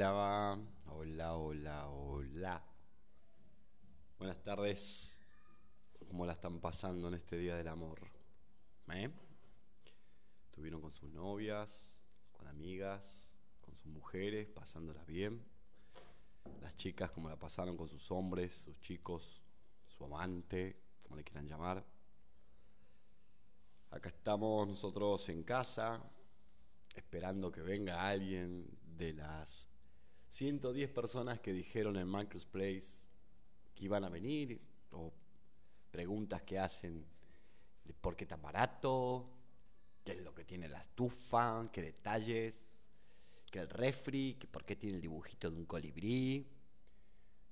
Hola, hola, hola, hola. Buenas tardes. ¿Cómo la están pasando en este día del amor? ¿Eh? ¿Estuvieron con sus novias, con amigas, con sus mujeres, pasándolas bien? Las chicas, ¿cómo la pasaron con sus hombres, sus chicos, su amante, como le quieran llamar? Acá estamos nosotros en casa, esperando que venga alguien de las 110 personas que dijeron en Place que iban a venir, o preguntas que hacen de por qué tan barato, qué es lo que tiene la estufa, qué detalles, que el refri, que por qué tiene el dibujito de un colibrí,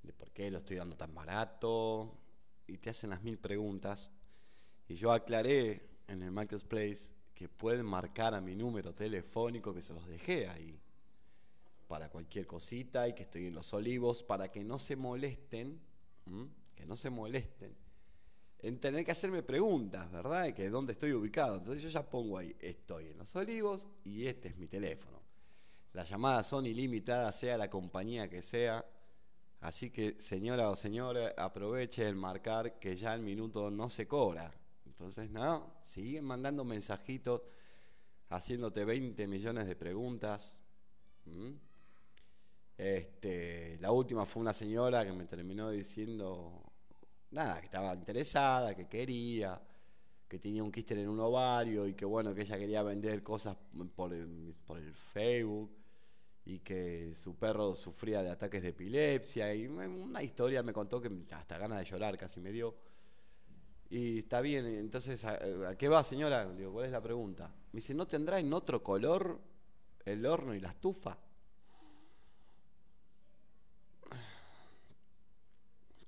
de por qué lo estoy dando tan barato, y te hacen las mil preguntas. Y yo aclaré en el Place que pueden marcar a mi número telefónico que se los dejé ahí para cualquier cosita y que estoy en los olivos para que no se molesten, que no se molesten en tener que hacerme preguntas, ¿verdad? que dónde estoy ubicado. Entonces yo ya pongo ahí, estoy en los olivos y este es mi teléfono. Las llamadas son ilimitadas, sea la compañía que sea. Así que, señora o señor, aproveche el marcar que ya el minuto no se cobra. Entonces, no, siguen mandando mensajitos, haciéndote 20 millones de preguntas. Este, la última fue una señora que me terminó diciendo, nada, que estaba interesada, que quería, que tenía un quiste en un ovario y que bueno, que ella quería vender cosas por el Facebook y que su perro sufría de ataques de epilepsia y una historia me contó que hasta ganas de llorar casi me dio. Y está bien, entonces, ¿a, qué va, señora? Le digo, ¿cuál es la pregunta? Me dice, ¿no tendrá en otro color el horno y la estufa?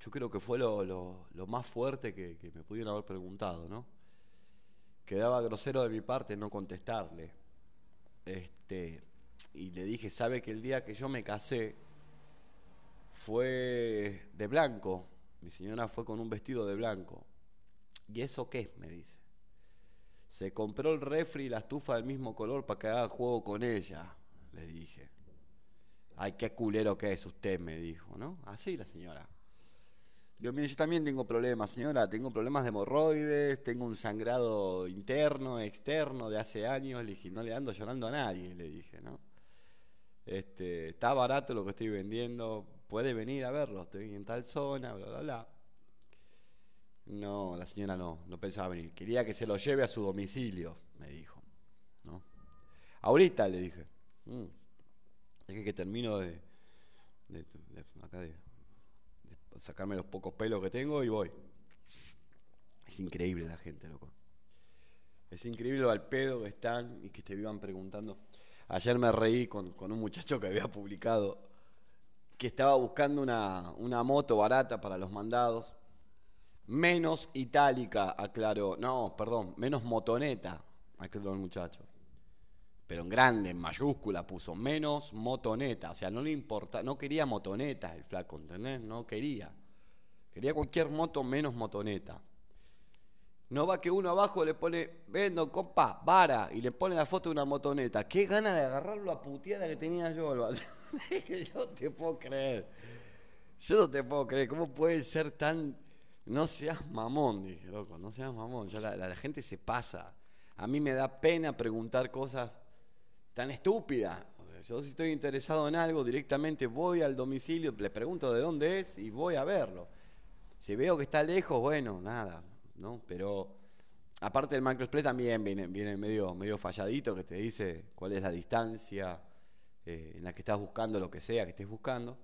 Yo creo que fue lo, más fuerte que, que, me pudieron haber preguntado, ¿no? Quedaba grosero de mi parte no contestarle. Este, y le dije, ¿sabe que el día que yo me casé fue de blanco? Mi señora fue con un vestido de blanco. ¿Y eso qué? me dice. Se compró el refri y la estufa del mismo color para que haga juego con ella, le dije. Ay, qué culero que es usted, me dijo, ¿no? Así la señora. Yo, mire, yo también tengo problemas, señora. Tengo problemas de hemorroides, tengo un sangrado interno, externo de hace años. Le dije, no le ando llorando a nadie, le dije, ¿no? Este, está barato lo que estoy vendiendo, puede venir a verlo, estoy en tal zona, bla, bla, bla. No, la señora no, no pensaba venir. Quería que se lo lleve a su domicilio, me dijo. ¿no? Ahorita le dije. Mm, dije que termino de, sacarme los pocos pelos que tengo y voy. Es increíble la gente, loco. Es increíble al pedo que están y que te iban preguntando. Ayer me reí con, con un muchacho que había publicado que estaba buscando una, una moto barata para los mandados Menos itálica, aclaró. No, perdón, menos motoneta, aclaró el muchacho. Pero en grande, en mayúscula puso menos motoneta. O sea, no le importa, no quería motoneta el flaco, ¿entendés? No quería. Quería cualquier moto menos motoneta. No va que uno abajo le pone, vendo, compa, vara, y le pone la foto de una motoneta. Qué gana de agarrarlo a puteada que tenía yo. yo te puedo creer. Yo no te puedo creer. ¿Cómo puede ser tan no seas mamón, dije, loco, no seas mamón. Ya la, gente se pasa. A mí me da pena preguntar cosas tan estúpidas. Yo si estoy interesado en algo, directamente voy al domicilio, le pregunto de dónde es y voy a verlo. Si veo que está lejos, bueno, nada, ¿no? Pero aparte del Microsplit también viene, viene medio, medio falladito que te dice cuál es la distancia eh, en la que estás buscando lo que sea que estés buscando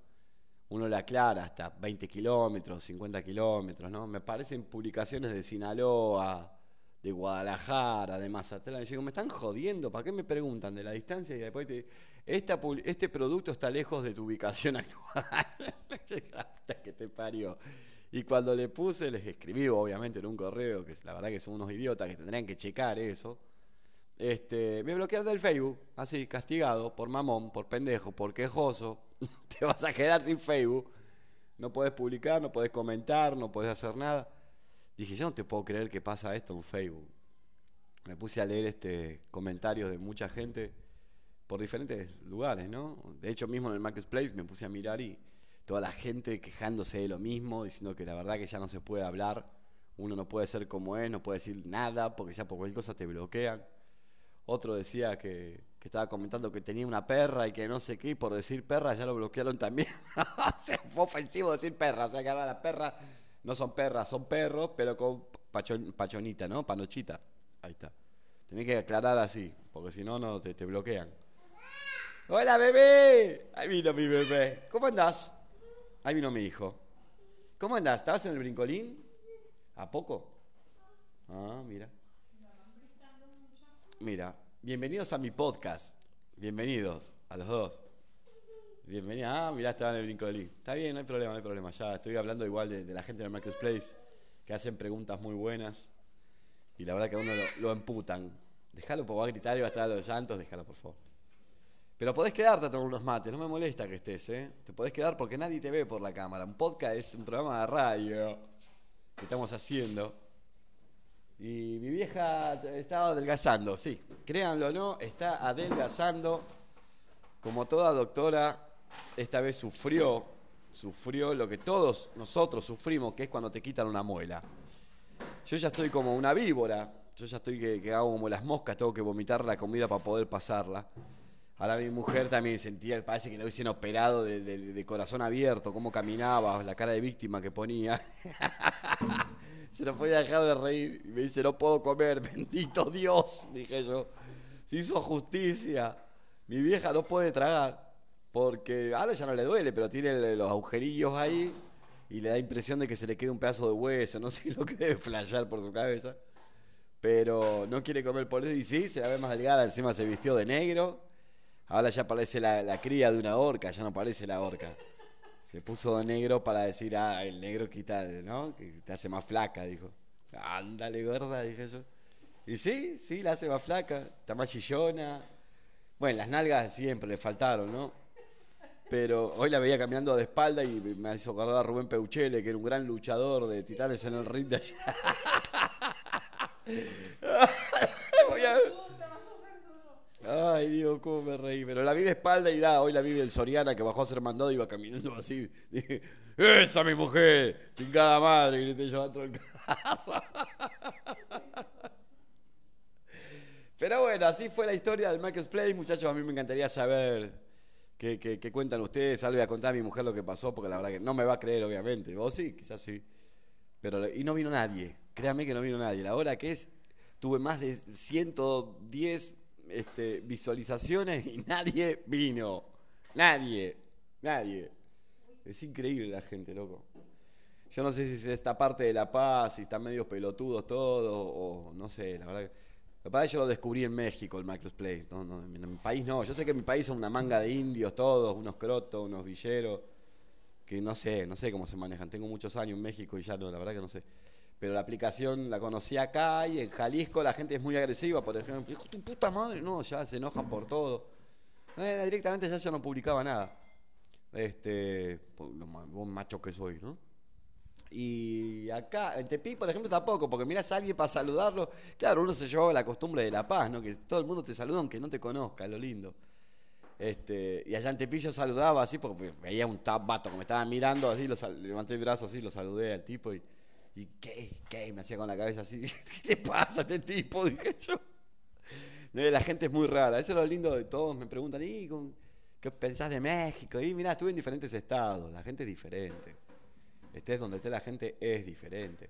uno le aclara hasta 20 kilómetros, 50 kilómetros, ¿no? Me parecen publicaciones de Sinaloa, de Guadalajara, de Mazatlán. Y digo, me están jodiendo, ¿para qué me preguntan de la distancia? Y después te esta, este producto está lejos de tu ubicación actual. hasta que te parió. Y cuando le puse, les escribí, obviamente, en un correo, que la verdad que son unos idiotas que tendrían que checar eso. Este, me bloquearon del Facebook, así, castigado, por mamón, por pendejo, por quejoso, te vas a quedar sin Facebook. No puedes publicar, no puedes comentar, no puedes hacer nada. Dije, yo no te puedo creer que pasa esto en Facebook. Me puse a leer este comentarios de mucha gente por diferentes lugares, ¿no? De hecho, mismo en el Marketplace me puse a mirar y toda la gente quejándose de lo mismo, diciendo que la verdad que ya no se puede hablar, uno no puede ser como es, no puede decir nada, porque ya por cualquier cosa te bloquean. Otro decía que, que estaba comentando que tenía una perra y que no sé qué, y por decir perra ya lo bloquearon también. se fue ofensivo decir perra, o sea que ahora las perras no son perras, son perros, pero con pachonita, ¿no? Panochita. Ahí está. Tenés que aclarar así, porque si no, no te, bloquean. Hola, bebé. Ahí vino mi bebé. ¿Cómo andás? Ahí vino mi hijo. ¿Cómo andás? ¿Estabas en el brincolín? ¿A poco? Ah, mira. Mira, bienvenidos a mi podcast. Bienvenidos a los dos. Bienvenidos. Ah, mira, estaba en el brincolín. Está bien, no hay problema, no hay problema. Ya estoy hablando igual de, la gente del Marketplace que hacen preguntas muy buenas y la verdad que a uno lo, emputan. Déjalo, porque va a gritar y va a estar a los llantos, déjalo, por favor. Pero podés quedarte a tomar unos mates, no me molesta que estés, ¿eh? Te podés quedar porque nadie te ve por la cámara. Un podcast es un programa de radio que estamos haciendo. Y mi vieja estaba adelgazando, sí, créanlo o no, está adelgazando. Como toda doctora, esta vez sufrió, sufrió lo que todos nosotros sufrimos, que es cuando te quitan una muela. Yo ya estoy como una víbora, yo ya estoy que, hago como las moscas, tengo que vomitar la comida para poder pasarla. Ahora mi mujer también sentía, parece que le hubiesen operado de, de corazón abierto, cómo caminaba, la cara de víctima que ponía. Se no podía dejar de reír y me dice, no puedo comer, bendito Dios, dije yo. Se hizo justicia. Mi vieja no puede tragar porque ahora ya no le duele, pero tiene los agujerillos ahí y le da impresión de que se le quede un pedazo de hueso, no sé lo que debe flashear por su cabeza. Pero no quiere comer por eso y sí, se la ve más delgada, encima se vistió de negro. Ahora ya parece la, cría de una orca, ya no parece la orca. Se puso de negro para decir, ah, el negro quita, ¿no? Que te hace más flaca, dijo. Ándale, gorda, dije yo. Y sí, sí, la hace más flaca, está más chillona. Bueno, las nalgas siempre le faltaron, ¿no? Pero hoy la veía caminando de espalda y me hizo acordar a Rubén Peuchele, que era un gran luchador de titanes en el ring de allá. Ay, Dios, cómo me reí. Pero la vi de espalda y da, hoy la vi del Soriana que bajó a ser mandado y iba caminando así. Dije, ¡Esa mi mujer! ¡Chingada madre! Grité yo dentro del carro. Pero bueno, así fue la historia del Michael's Play. Muchachos, a mí me encantaría saber qué, cuentan ustedes. Algo voy a contar a mi mujer lo que pasó, porque la verdad que no me va a creer, obviamente. Vos sí, quizás sí. Pero, y no vino nadie. Créame que no vino nadie. La hora que es, tuve más de 110 este, visualizaciones y nadie vino. Nadie, nadie. Es increíble la gente, loco. Yo no sé si es esta parte de La Paz, si están medio pelotudos todos, o no sé, la verdad que... La yo lo descubrí en México, el Microplay. No, no, en mi país no. Yo sé que en mi país son una manga de indios todos, unos crotos, unos villeros, que no sé, no sé cómo se manejan. Tengo muchos años en México y ya no, la verdad que no sé pero la aplicación la conocí acá y en Jalisco la gente es muy agresiva, por ejemplo. Dijo, tu puta madre, no, ya se enojan por todo. directamente ya yo no publicaba nada. Este, un macho que soy, ¿no? Y acá, en Tepic, por ejemplo, tampoco, porque miras a alguien para saludarlo. Claro, uno se llevaba la costumbre de la paz, ¿no? Que todo el mundo te saluda aunque no te conozca, lo lindo. Este, y allá en Tepic yo saludaba así, porque veía un vato que me estaba mirando así, lo, levanté el brazo así, lo saludé al tipo y ¿Y qué? ¿Qué? Me hacía con la cabeza así. ¿Qué pasa a este tipo? Dije yo. La gente es muy rara. Eso es lo lindo de todos. Me preguntan, ¿y qué pensás de México? Y mira, estuve en diferentes estados. La gente es diferente. Estés donde esté la gente es diferente.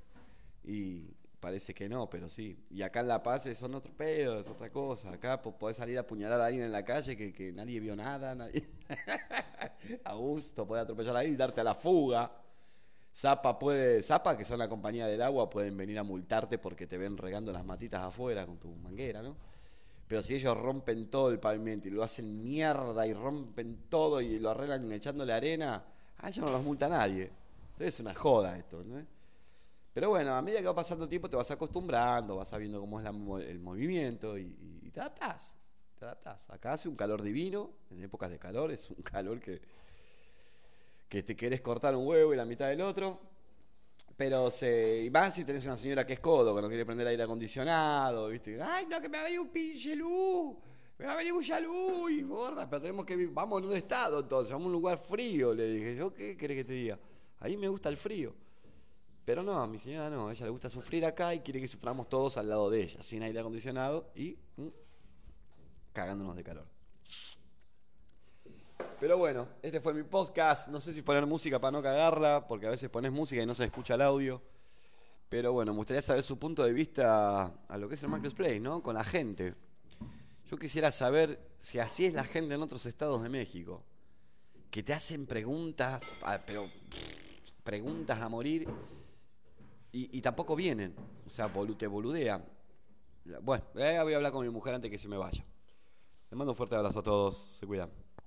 Y parece que no, pero sí. Y acá en La Paz son otro pedo, es otra cosa. Acá podés salir a apuñalar a alguien en la calle que, que nadie vio nada. Nadie... a gusto, podés atropellar a alguien y darte a la fuga. Zapa puede, Zapa, que son la compañía del agua, pueden venir a multarte porque te ven regando las matitas afuera con tu manguera, ¿no? Pero si ellos rompen todo el pavimento y lo hacen mierda y rompen todo y lo arreglan echándole arena, a ellos no los multa nadie. Es una joda esto, ¿no? Pero bueno, a medida que va pasando el tiempo te vas acostumbrando, vas sabiendo cómo es el movimiento y, y te adaptás. Te adaptás. Acá hace un calor divino, en épocas de calor es un calor que que te querés cortar un huevo y la mitad del otro. Pero se. Y más si tenés una señora que es codo, que no quiere prender aire acondicionado, ¿viste? ¡Ay, no, que me va a venir un pinche luz! va a venir mucha luz, uy, gorda, pero tenemos que vivir, vamos en un estado entonces, vamos a un lugar frío, le dije, ¿yo qué querés que te diga? Ahí me gusta el frío. Pero no, a mi señora no, a ella le gusta sufrir acá y quiere que suframos todos al lado de ella, sin aire acondicionado y mm, cagándonos de calor. Pero bueno, este fue mi podcast. No sé si poner música para no cagarla, porque a veces pones música y no se escucha el audio. Pero bueno, me gustaría saber su punto de vista a lo que es el marketplace, ¿no? Con la gente. Yo quisiera saber si así es la gente en otros estados de México. Que te hacen preguntas, ah, pero preguntas a morir y, tampoco vienen. O sea, te boludean. Bueno, eh, voy a hablar con mi mujer antes que se me vaya. Les mando un fuerte abrazo a todos. Se cuidan.